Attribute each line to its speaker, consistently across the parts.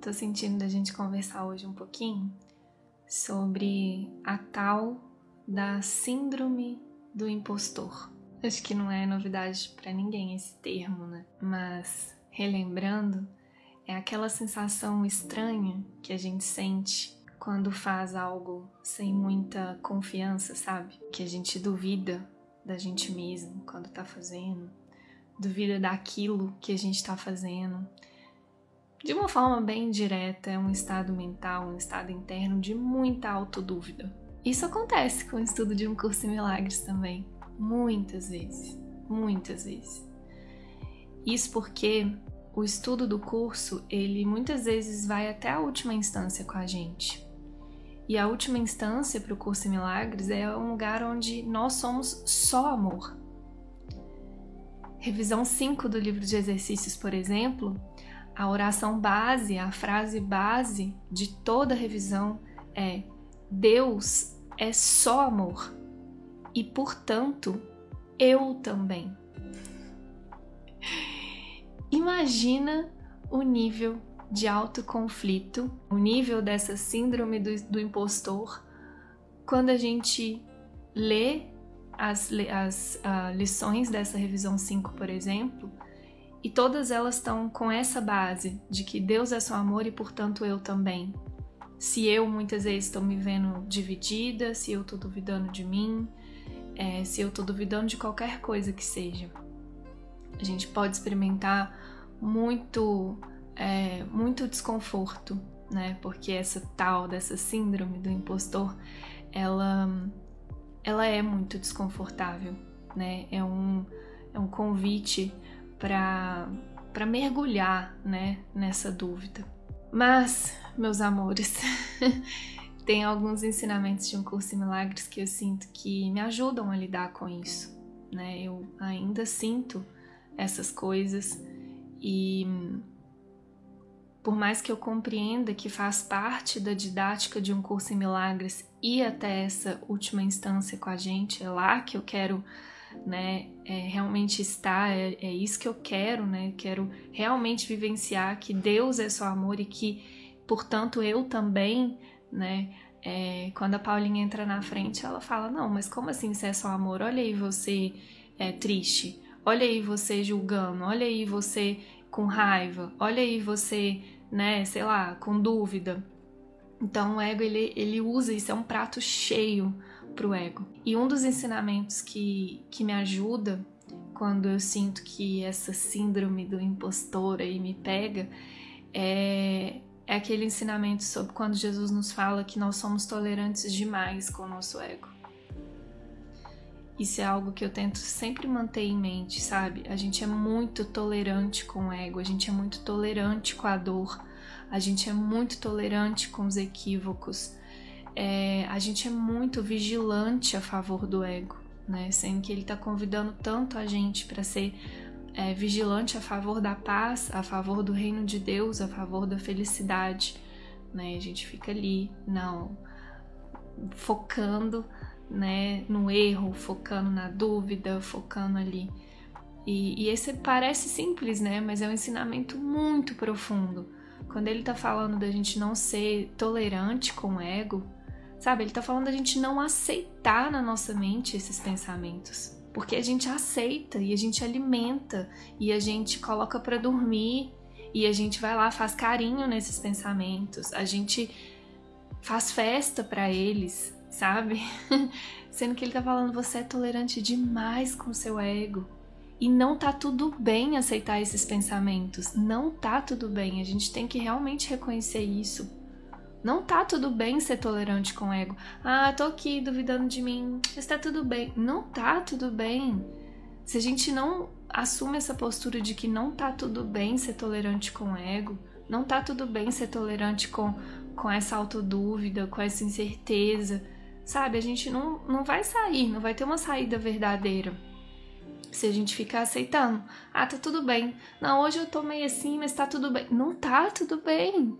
Speaker 1: tô sentindo da gente conversar hoje um pouquinho sobre a tal da síndrome do impostor. Acho que não é novidade para ninguém esse termo, né? Mas relembrando, é aquela sensação estranha que a gente sente quando faz algo sem muita confiança, sabe? Que a gente duvida da gente mesmo quando tá fazendo, duvida daquilo que a gente tá fazendo. De uma forma bem direta, é um estado mental, um estado interno de muita autodúvida. Isso acontece com o estudo de um curso em milagres também, muitas vezes, muitas vezes. Isso porque o estudo do curso, ele muitas vezes vai até a última instância com a gente. E a última instância para o curso em milagres é um lugar onde nós somos só amor. Revisão 5 do livro de exercícios, por exemplo, a oração base, a frase base de toda revisão é: Deus é só amor e, portanto, eu também. Imagina o nível de autoconflito, o nível dessa síndrome do, do impostor, quando a gente lê as, as uh, lições dessa revisão 5, por exemplo, e todas elas estão com essa base de que Deus é só amor e, portanto, eu também. Se eu muitas vezes estou me vendo dividida, se eu estou duvidando de mim, é, se eu estou duvidando de qualquer coisa que seja. A gente pode experimentar muito, é, muito desconforto, né? Porque essa tal dessa síndrome do impostor, ela, ela é muito desconfortável, né? É um, é um convite para mergulhar né, nessa dúvida. Mas, meus amores, tem alguns ensinamentos de um curso em milagres que eu sinto que me ajudam a lidar com isso. Né? Eu ainda sinto essas coisas e por mais que eu compreenda que faz parte da didática de um curso em milagres ir até essa última instância com a gente, é lá que eu quero né, é, realmente estar, é, é, isso que eu quero, né? Quero realmente vivenciar que Deus é só amor e que, portanto, eu também, né? É, quando a Paulinha entra na frente, ela fala: Não, mas como assim você é só amor? Olha aí você é triste, olha aí você julgando, olha aí você com raiva, olha aí você, né, sei lá, com dúvida. Então o ego ele, ele usa isso, é um prato cheio para o ego. E um dos ensinamentos que, que me ajuda quando eu sinto que essa síndrome do impostor aí me pega é, é aquele ensinamento sobre quando Jesus nos fala que nós somos tolerantes demais com o nosso ego. Isso é algo que eu tento sempre manter em mente, sabe? A gente é muito tolerante com o ego, a gente é muito tolerante com a dor, a gente é muito tolerante com os equívocos, é, a gente é muito vigilante a favor do ego, né? Sendo que ele está convidando tanto a gente para ser é, vigilante a favor da paz, a favor do reino de Deus, a favor da felicidade, né? A gente fica ali, não, focando, né, no erro, focando na dúvida, focando ali. E, e esse parece simples, né? Mas é um ensinamento muito profundo. Quando ele está falando da gente não ser tolerante com o ego, Sabe, ele tá falando da gente não aceitar na nossa mente esses pensamentos. Porque a gente aceita e a gente alimenta e a gente coloca para dormir e a gente vai lá, faz carinho nesses pensamentos, a gente faz festa para eles, sabe? Sendo que ele tá falando você é tolerante demais com seu ego. E não tá tudo bem aceitar esses pensamentos. Não tá tudo bem. A gente tem que realmente reconhecer isso. Não tá tudo bem ser tolerante com o ego. Ah, tô aqui duvidando de mim, está tudo bem. Não tá tudo bem. Se a gente não assume essa postura de que não tá tudo bem ser tolerante com o ego, não tá tudo bem ser tolerante com, com essa autodúvida, com essa incerteza, sabe? A gente não, não vai sair, não vai ter uma saída verdadeira. Se a gente ficar aceitando, ah, tá tudo bem. Não, hoje eu tô meio assim, mas tá tudo bem. Não tá tudo bem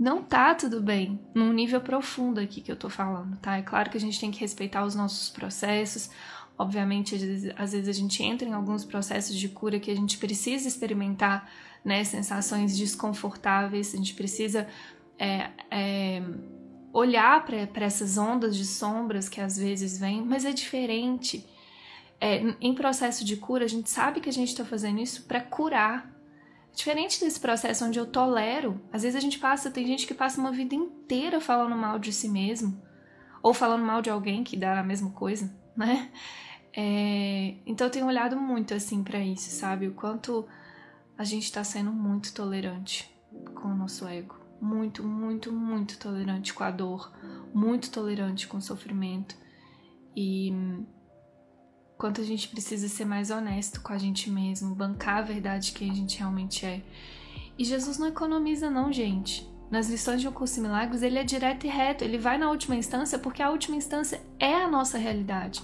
Speaker 1: não tá tudo bem, num nível profundo aqui que eu tô falando, tá? É claro que a gente tem que respeitar os nossos processos. Obviamente, às vezes, às vezes, a gente entra em alguns processos de cura que a gente precisa experimentar né, sensações desconfortáveis, a gente precisa é, é, olhar para essas ondas de sombras que às vezes vêm, mas é diferente. É, em processo de cura, a gente sabe que a gente está fazendo isso para curar. Diferente desse processo onde eu tolero, às vezes a gente passa, tem gente que passa uma vida inteira falando mal de si mesmo, ou falando mal de alguém que dá a mesma coisa, né? É, então eu tenho olhado muito assim para isso, sabe? O quanto a gente está sendo muito tolerante com o nosso ego. Muito, muito, muito tolerante com a dor, muito tolerante com o sofrimento. E quanto a gente precisa ser mais honesto com a gente mesmo, bancar a verdade que a gente realmente é. E Jesus não economiza, não, gente. Nas lições de um curso de milagres, ele é direto e reto, ele vai na última instância porque a última instância é a nossa realidade.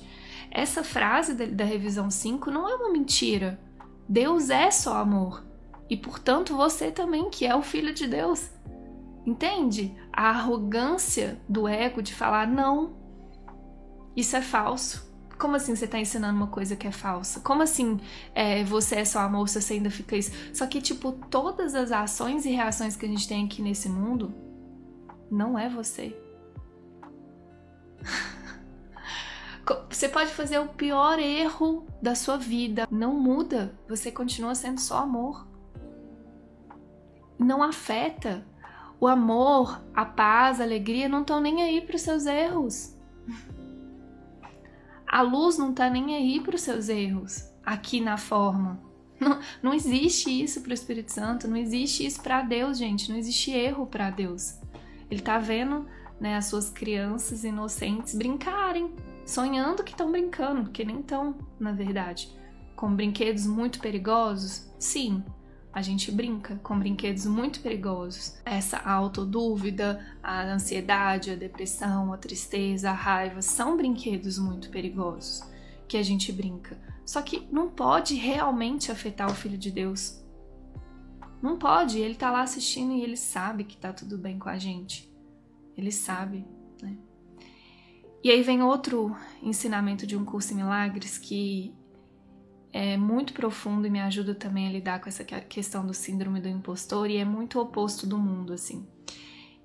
Speaker 1: Essa frase da revisão 5 não é uma mentira. Deus é só amor. E portanto você também, que é o filho de Deus. Entende? A arrogância do ego de falar não. Isso é falso. Como assim você está ensinando uma coisa que é falsa? Como assim é, você é só amor se você ainda fica isso? Só que, tipo, todas as ações e reações que a gente tem aqui nesse mundo não é você. Você pode fazer o pior erro da sua vida, não muda, você continua sendo só amor. Não afeta. O amor, a paz, a alegria não estão nem aí para os seus erros. A luz não está nem aí para os seus erros, aqui na forma. Não, não existe isso para o Espírito Santo, não existe isso para Deus, gente. Não existe erro para Deus. Ele está vendo né, as suas crianças inocentes brincarem, sonhando que estão brincando, que nem estão, na verdade. Com brinquedos muito perigosos? Sim, a gente brinca com brinquedos muito perigosos. Essa autodúvida, a ansiedade, a depressão, a tristeza, a raiva são brinquedos muito perigosos que a gente brinca. Só que não pode realmente afetar o filho de Deus. Não pode, ele tá lá assistindo e ele sabe que tá tudo bem com a gente. Ele sabe, né? E aí vem outro ensinamento de um curso em milagres que é muito profundo e me ajuda também a lidar com essa questão do síndrome do impostor e é muito oposto do mundo, assim.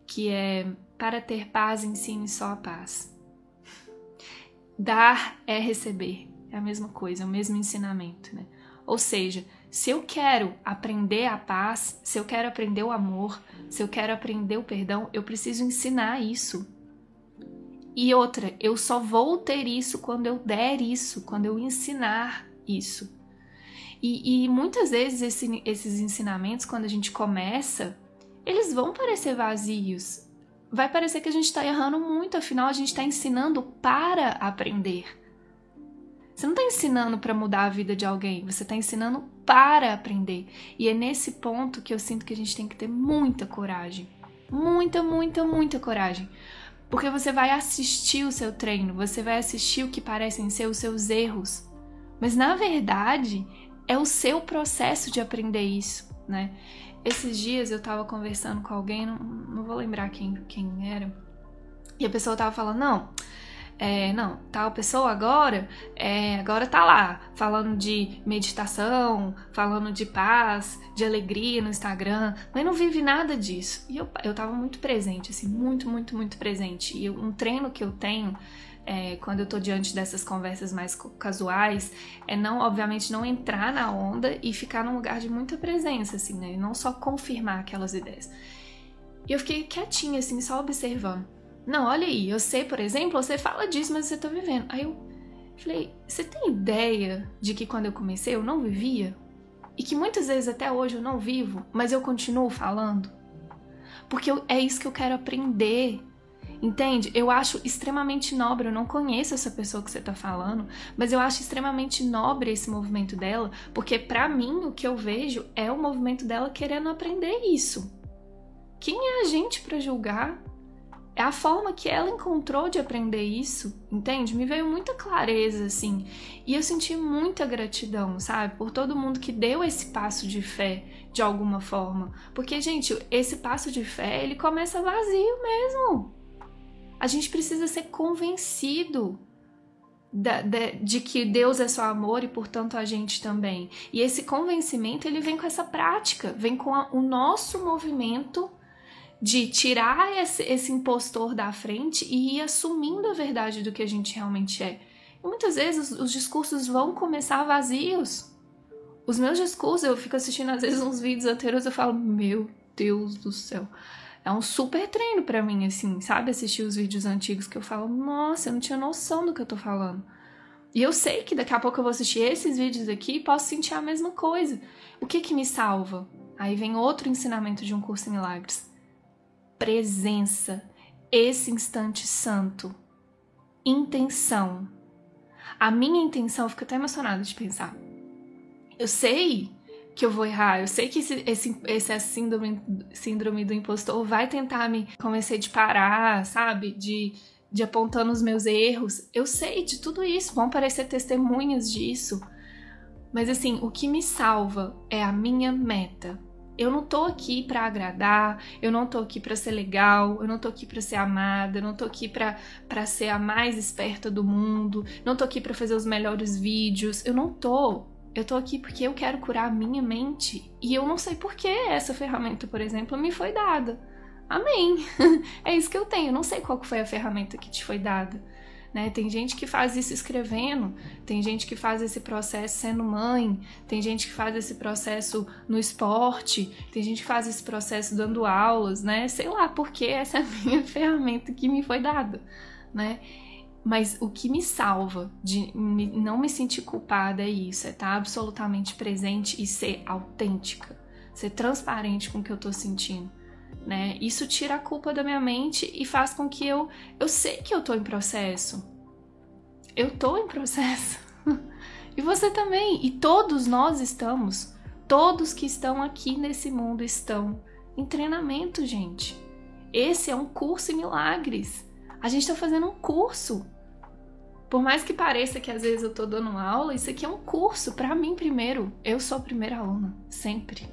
Speaker 1: Que é para ter paz, ensine só a paz. Dar é receber. É a mesma coisa, é o mesmo ensinamento, né? Ou seja, se eu quero aprender a paz, se eu quero aprender o amor, se eu quero aprender o perdão, eu preciso ensinar isso. E outra, eu só vou ter isso quando eu der isso, quando eu ensinar isso. E, e muitas vezes esse, esses ensinamentos, quando a gente começa, eles vão parecer vazios. Vai parecer que a gente está errando muito, afinal a gente está ensinando para aprender. Você não está ensinando para mudar a vida de alguém, você está ensinando para aprender. E é nesse ponto que eu sinto que a gente tem que ter muita coragem. Muita, muita, muita coragem. Porque você vai assistir o seu treino, você vai assistir o que parecem ser os seus erros. Mas na verdade, é o seu processo de aprender isso, né? Esses dias eu tava conversando com alguém, não, não vou lembrar quem, quem era, e a pessoa tava falando, não, é, não, tal pessoa agora, é, agora tá lá, falando de meditação, falando de paz, de alegria no Instagram, mas não vive nada disso. E eu, eu tava muito presente, assim, muito, muito, muito presente. E um treino que eu tenho é, quando eu tô diante dessas conversas mais casuais, é não, obviamente, não entrar na onda e ficar num lugar de muita presença, assim, né? E não só confirmar aquelas ideias. E eu fiquei quietinha, assim, só observando. Não, olha aí, eu sei, por exemplo, você fala disso, mas você tá vivendo. Aí eu falei, você tem ideia de que quando eu comecei eu não vivia? E que muitas vezes até hoje eu não vivo, mas eu continuo falando? Porque eu, é isso que eu quero aprender Entende? Eu acho extremamente nobre. Eu não conheço essa pessoa que você tá falando, mas eu acho extremamente nobre esse movimento dela, porque para mim o que eu vejo é o movimento dela querendo aprender isso. Quem é a gente para julgar? É a forma que ela encontrou de aprender isso, entende? Me veio muita clareza, assim. E eu senti muita gratidão, sabe? Por todo mundo que deu esse passo de fé de alguma forma. Porque, gente, esse passo de fé, ele começa vazio mesmo. A gente precisa ser convencido. da, de, de, que Deus é só amor e portanto a gente também. E esse convencimento ele vem com essa prática, vem com a, o nosso movimento de tirar esse, esse impostor da frente e ir assumindo a verdade do que a gente realmente é. E muitas vezes os, os discursos vão começar vazios. Os meus discursos, eu fico assistindo às vezes uns vídeos anteriores eu falo, meu Deus do céu. É um super treino para mim, assim, sabe? Assistir os vídeos antigos que eu falo, nossa, eu não tinha noção do que eu tô falando. E eu sei que daqui a pouco eu vou assistir esses vídeos aqui e posso sentir a mesma coisa. O que que me salva? Aí vem outro ensinamento de um curso em milagres. Presença, esse instante santo, intenção. A minha intenção, eu fico até emocionada de pensar. Eu sei que eu vou errar. Eu sei que esse, esse, esse síndrome, síndrome do impostor vai tentar me convencer de parar, sabe? De, de apontando os meus erros. Eu sei de tudo isso, vão parecer testemunhas disso. Mas assim, o que me salva é a minha meta. Eu não tô aqui para agradar, eu não tô aqui para ser legal, eu não tô aqui para ser amada, eu não tô aqui para ser a mais esperta do mundo, não tô aqui para fazer os melhores vídeos, eu não tô. Eu tô aqui porque eu quero curar a minha mente e eu não sei por que essa ferramenta, por exemplo, me foi dada. Amém. é isso que eu tenho. Eu não sei qual foi a ferramenta que te foi dada. Né? Tem gente que faz isso escrevendo, tem gente que faz esse processo sendo mãe, tem gente que faz esse processo no esporte, tem gente que faz esse processo dando aulas, né? Sei lá porque essa é a minha ferramenta que me foi dada, né? Mas o que me salva de me, não me sentir culpada é isso, é estar absolutamente presente e ser autêntica, ser transparente com o que eu tô sentindo, né? Isso tira a culpa da minha mente e faz com que eu eu sei que eu tô em processo. Eu tô em processo. e você também, e todos nós estamos. Todos que estão aqui nesse mundo estão em treinamento, gente. Esse é um curso em milagres. A gente está fazendo um curso. Por mais que pareça que às vezes eu tô dando aula, isso aqui é um curso para mim primeiro. Eu sou a primeira aluna, sempre.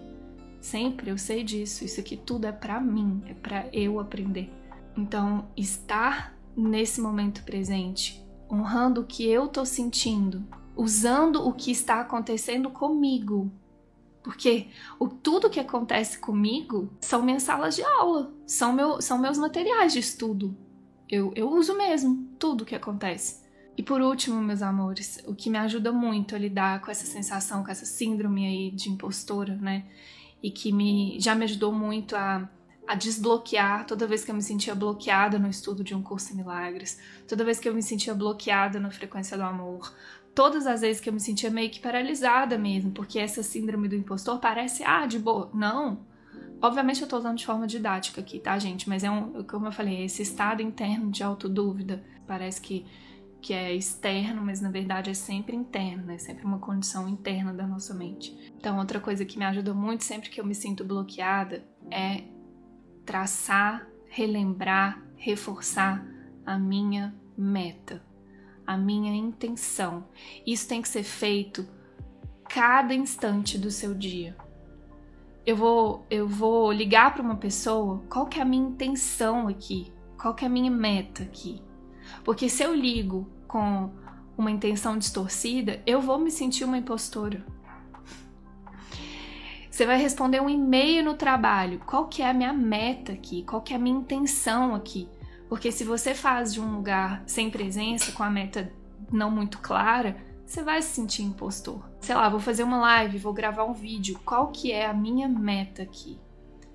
Speaker 1: Sempre eu sei disso. Isso aqui tudo é para mim, é para eu aprender. Então, estar nesse momento presente, honrando o que eu tô sentindo, usando o que está acontecendo comigo. Porque o, tudo que acontece comigo são minhas salas de aula, são, meu, são meus materiais de estudo. Eu, eu uso mesmo tudo que acontece. E por último, meus amores, o que me ajuda muito a lidar com essa sensação, com essa síndrome aí de impostora, né? E que me já me ajudou muito a, a desbloquear toda vez que eu me sentia bloqueada no estudo de um curso em milagres, toda vez que eu me sentia bloqueada na frequência do amor, todas as vezes que eu me sentia meio que paralisada mesmo, porque essa síndrome do impostor parece, ah, de boa. Não, Obviamente eu tô usando de forma didática aqui, tá, gente? Mas é um, como eu falei, esse estado interno de autodúvida. Parece que, que é externo, mas na verdade é sempre interno, né? Sempre uma condição interna da nossa mente. Então, outra coisa que me ajuda muito sempre que eu me sinto bloqueada é traçar, relembrar, reforçar a minha meta, a minha intenção. Isso tem que ser feito cada instante do seu dia eu vou, eu vou ligar para uma pessoa, qual que é a minha intenção aqui? Qual que é a minha meta aqui? Porque se eu ligo com uma intenção distorcida, eu vou me sentir uma impostora. Você vai responder um e-mail no trabalho. Qual que é a minha meta aqui? Qual que é a minha intenção aqui? Porque se você faz de um lugar sem presença, com a meta não muito clara, você vai se sentir impostor. Sei lá, vou fazer uma live, vou gravar um vídeo. Qual que é a minha meta aqui?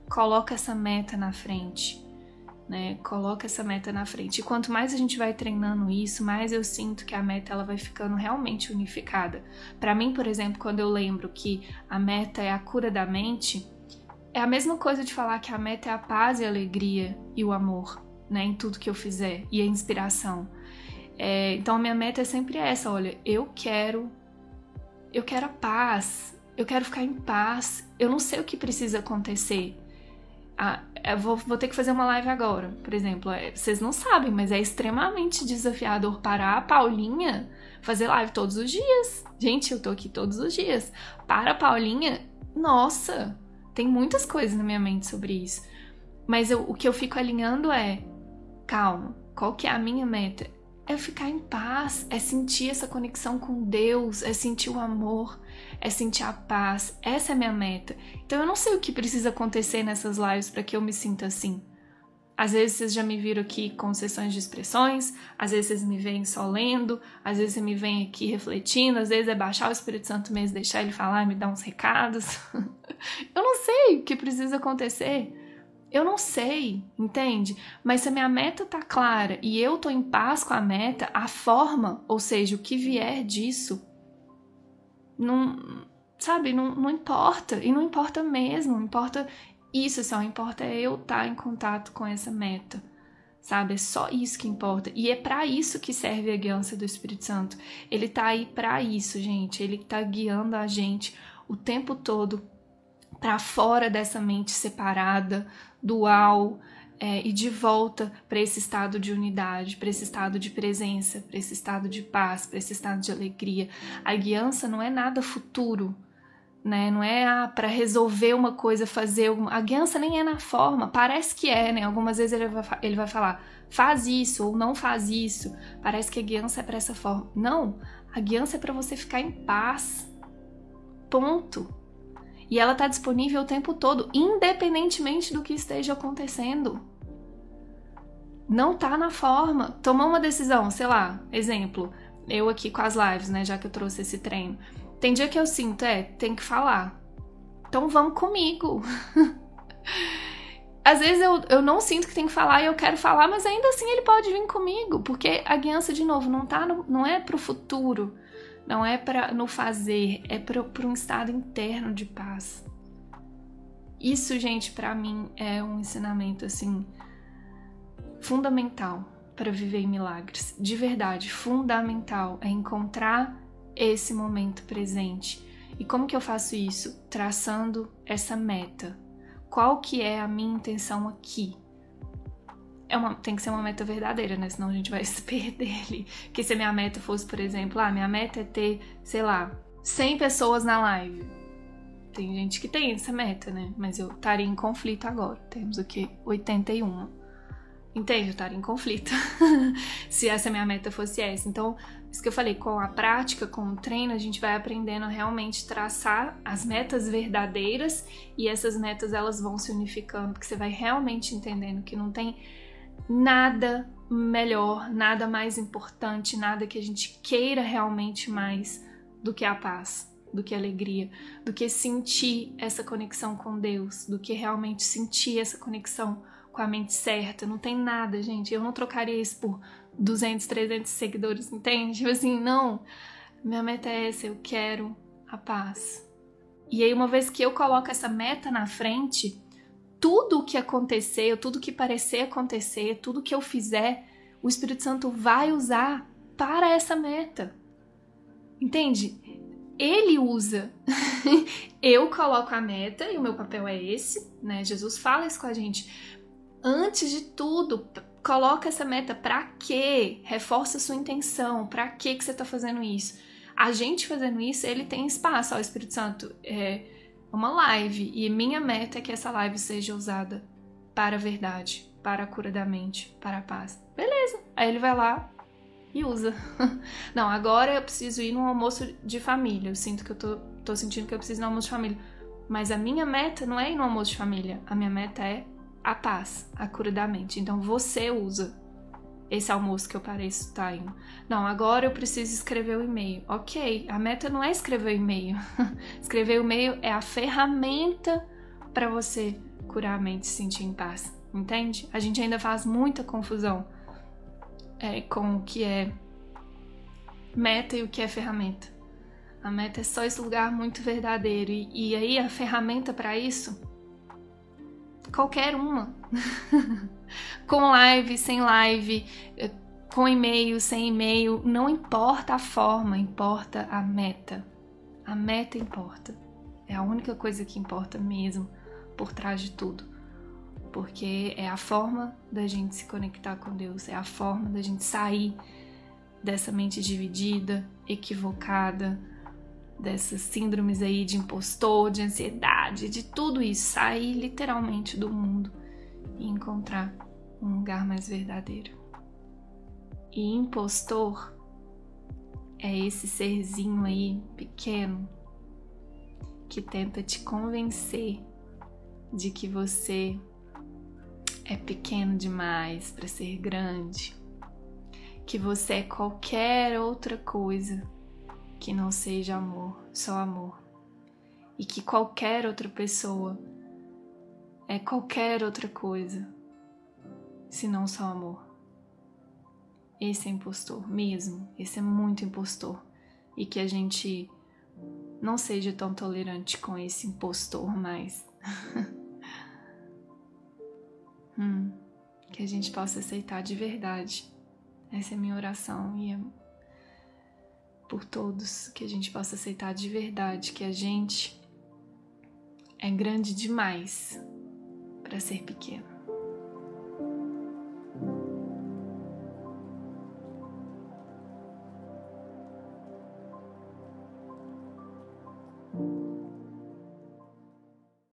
Speaker 1: Coloca essa meta na frente. Né? Coloca essa meta na frente. E quanto mais a gente vai treinando isso, mais eu sinto que a meta ela vai ficando realmente unificada. Para mim, por exemplo, quando eu lembro que a meta é a cura da mente, é a mesma coisa de falar que a meta é a paz e a alegria e o amor, né, em tudo que eu fizer e a inspiração. É, então a minha meta é sempre essa, olha, eu quero eu quero a paz, eu quero ficar em paz, eu não sei o que precisa acontecer. Ah, vou, vou, ter que fazer uma live agora, por exemplo. É, vocês não sabem, mas é extremamente desafiador parar a Paulinha fazer live todos os dias. Gente, eu tô aqui todos os dias. Para a Paulinha, nossa, tem muitas coisas na minha mente sobre isso. Mas eu, o que eu fico alinhando é, calma, qual que é a minha meta? É ficar em paz, é sentir essa conexão com Deus, é sentir o amor, é sentir a paz. Essa é a minha meta. Então eu não sei o que precisa acontecer nessas lives para que eu me sinta assim. Às vezes vocês já me viram aqui com sessões de expressões, às vezes vocês me veem só lendo, às vezes você me vem aqui refletindo, às vezes é baixar o Espírito Santo mesmo, deixar ele falar me dar uns recados. eu não sei o que precisa acontecer. Eu não sei, entende? Mas se a minha meta tá clara e eu tô em paz com a meta, a forma, ou seja, o que vier disso, não, sabe, não, não importa. E não importa mesmo, importa isso só importa é eu estar tá em contato com essa meta. Sabe? É só isso que importa. E é para isso que serve a guiança do Espírito Santo. Ele tá aí para isso, gente. Ele tá guiando a gente o tempo todo para fora dessa mente separada, dual, é, e de volta para esse estado de unidade, para esse estado de presença, para esse estado de paz, para esse estado de alegria. A guiança não é nada futuro, né? Não é ah, para resolver uma coisa, fazer uma... a guiança nem é na forma, parece que é, né? Algumas vezes ele vai, ele vai falar faz isso ou não faz isso. Parece que a guiança é para essa forma. Não, a guiança é para você ficar em paz. Ponto. E ela está disponível o tempo todo, independentemente do que esteja acontecendo. Não tá na forma. Tomar uma decisão, sei lá, exemplo, eu aqui com as lives, né, já que eu trouxe esse treino. Tem dia que eu sinto, é, tem que falar. Então vamos comigo. Às vezes eu, eu não sinto que tem que falar e eu quero falar, mas ainda assim ele pode vir comigo, porque a guiança, de novo, não, tá no, não é pro futuro, não é para no fazer, é para um estado interno de paz. Isso, gente, para mim é um ensinamento assim fundamental para viver em milagres. De verdade, fundamental é encontrar esse momento presente. E como que eu faço isso? Traçando essa meta. Qual que é a minha intenção aqui? É uma, tem que ser uma meta verdadeira, né? Senão a gente vai se perder ali. Porque se a minha meta fosse, por exemplo, ah, minha meta é ter, sei lá, 100 pessoas na live. Tem gente que tem essa meta, né? Mas eu estaria em conflito agora. Temos o quê? 81. Entende? Eu estaria em conflito. se essa minha meta fosse essa. Então, isso que eu falei, com a prática, com o treino, a gente vai aprendendo a realmente traçar as metas verdadeiras e essas metas elas vão se unificando, porque você vai realmente entendendo que não tem nada melhor, nada mais importante, nada que a gente queira realmente mais do que a paz, do que a alegria, do que sentir essa conexão com Deus, do que realmente sentir essa conexão com a mente certa. Não tem nada, gente. Eu não trocaria isso por 200, 300 seguidores, entende? Tipo assim, não. Minha meta é essa, eu quero a paz. E aí, uma vez que eu coloco essa meta na frente, tudo o que acontecer, tudo que parecer acontecer, tudo que eu fizer, o Espírito Santo vai usar para essa meta. Entende? Ele usa. eu coloco a meta e o meu papel é esse, né? Jesus fala isso com a gente. Antes de tudo, coloca essa meta para quê? Reforça a sua intenção. Para que que você está fazendo isso? A gente fazendo isso, ele tem espaço ao Espírito Santo. É uma live e minha meta é que essa live seja usada para a verdade, para a cura da mente, para a paz. Beleza. Aí ele vai lá e usa. Não, agora eu preciso ir num almoço de família. Eu sinto que eu tô, tô sentindo que eu preciso ir no almoço de família. Mas a minha meta não é ir no almoço de família. A minha meta é a paz, a cura da mente. Então você usa esse almoço que eu pareço tá indo. Não, agora eu preciso escrever o e-mail. Ok, a meta não é escrever o e-mail. escrever o e-mail é a ferramenta para você curar a mente e se sentir em paz. Entende? A gente ainda faz muita confusão é, com o que é meta e o que é ferramenta. A meta é só esse lugar muito verdadeiro. E, e aí a ferramenta para isso qualquer uma. com live, sem live, eh, com e-mail, sem e-mail, não importa a forma, importa a meta. A meta importa. É a única coisa que importa mesmo por trás de tudo. Porque é a forma da gente se conectar com Deus, é a forma da gente sair dessa mente dividida, equivocada, dessas síndromes aí de impostor, de ansiedade, de tudo isso, sair literalmente do mundo e encontrar um lugar mais verdadeiro. E impostor é esse serzinho aí pequeno que tenta te convencer de que você é pequeno demais para ser grande, que você é qualquer outra coisa que não seja amor, só amor, e que qualquer outra pessoa é qualquer outra coisa, se não só amor. Esse é impostor mesmo, esse é muito impostor, e que a gente não seja tão tolerante com esse impostor mais. hum, que a gente possa aceitar de verdade. Essa é a minha oração e é por todos que a gente possa aceitar de verdade que a gente é grande demais para ser pequeno.